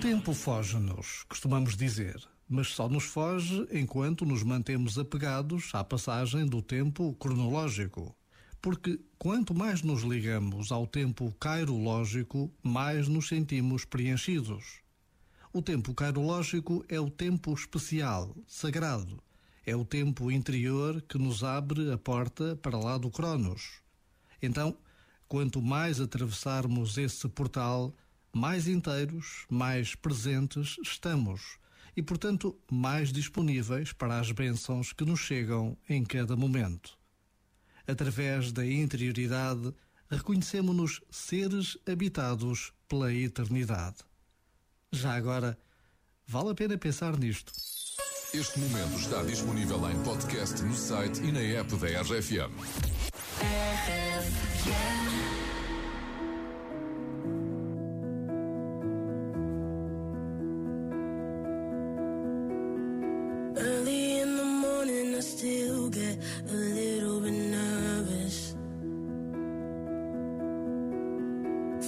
tempo foge-nos, costumamos dizer, mas só nos foge enquanto nos mantemos apegados à passagem do tempo cronológico. Porque quanto mais nos ligamos ao tempo cairológico, mais nos sentimos preenchidos. O tempo cairológico é o tempo especial, sagrado. É o tempo interior que nos abre a porta para lá do Cronos. Então, quanto mais atravessarmos esse portal, mais inteiros, mais presentes estamos e, portanto, mais disponíveis para as bênçãos que nos chegam em cada momento. Através da interioridade, reconhecemos-nos seres habitados pela eternidade. Já agora, vale a pena pensar nisto. Este momento está disponível em podcast no site e na app da RFM. Early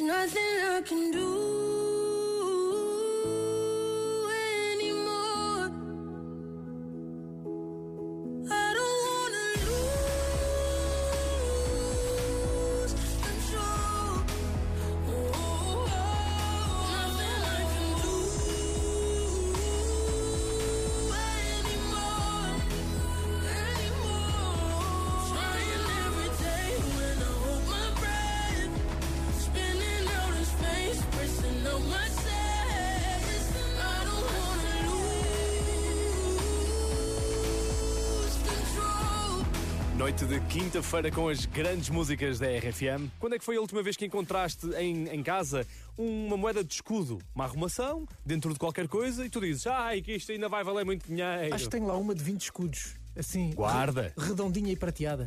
Nothing I can do Noite de quinta-feira com as grandes músicas da RFM. Quando é que foi a última vez que encontraste em, em casa uma moeda de escudo? Uma arrumação dentro de qualquer coisa e tu dizes, ai, que isto ainda vai valer muito dinheiro. Acho que tenho lá uma de 20 escudos. Assim, Guarda. redondinha e prateada.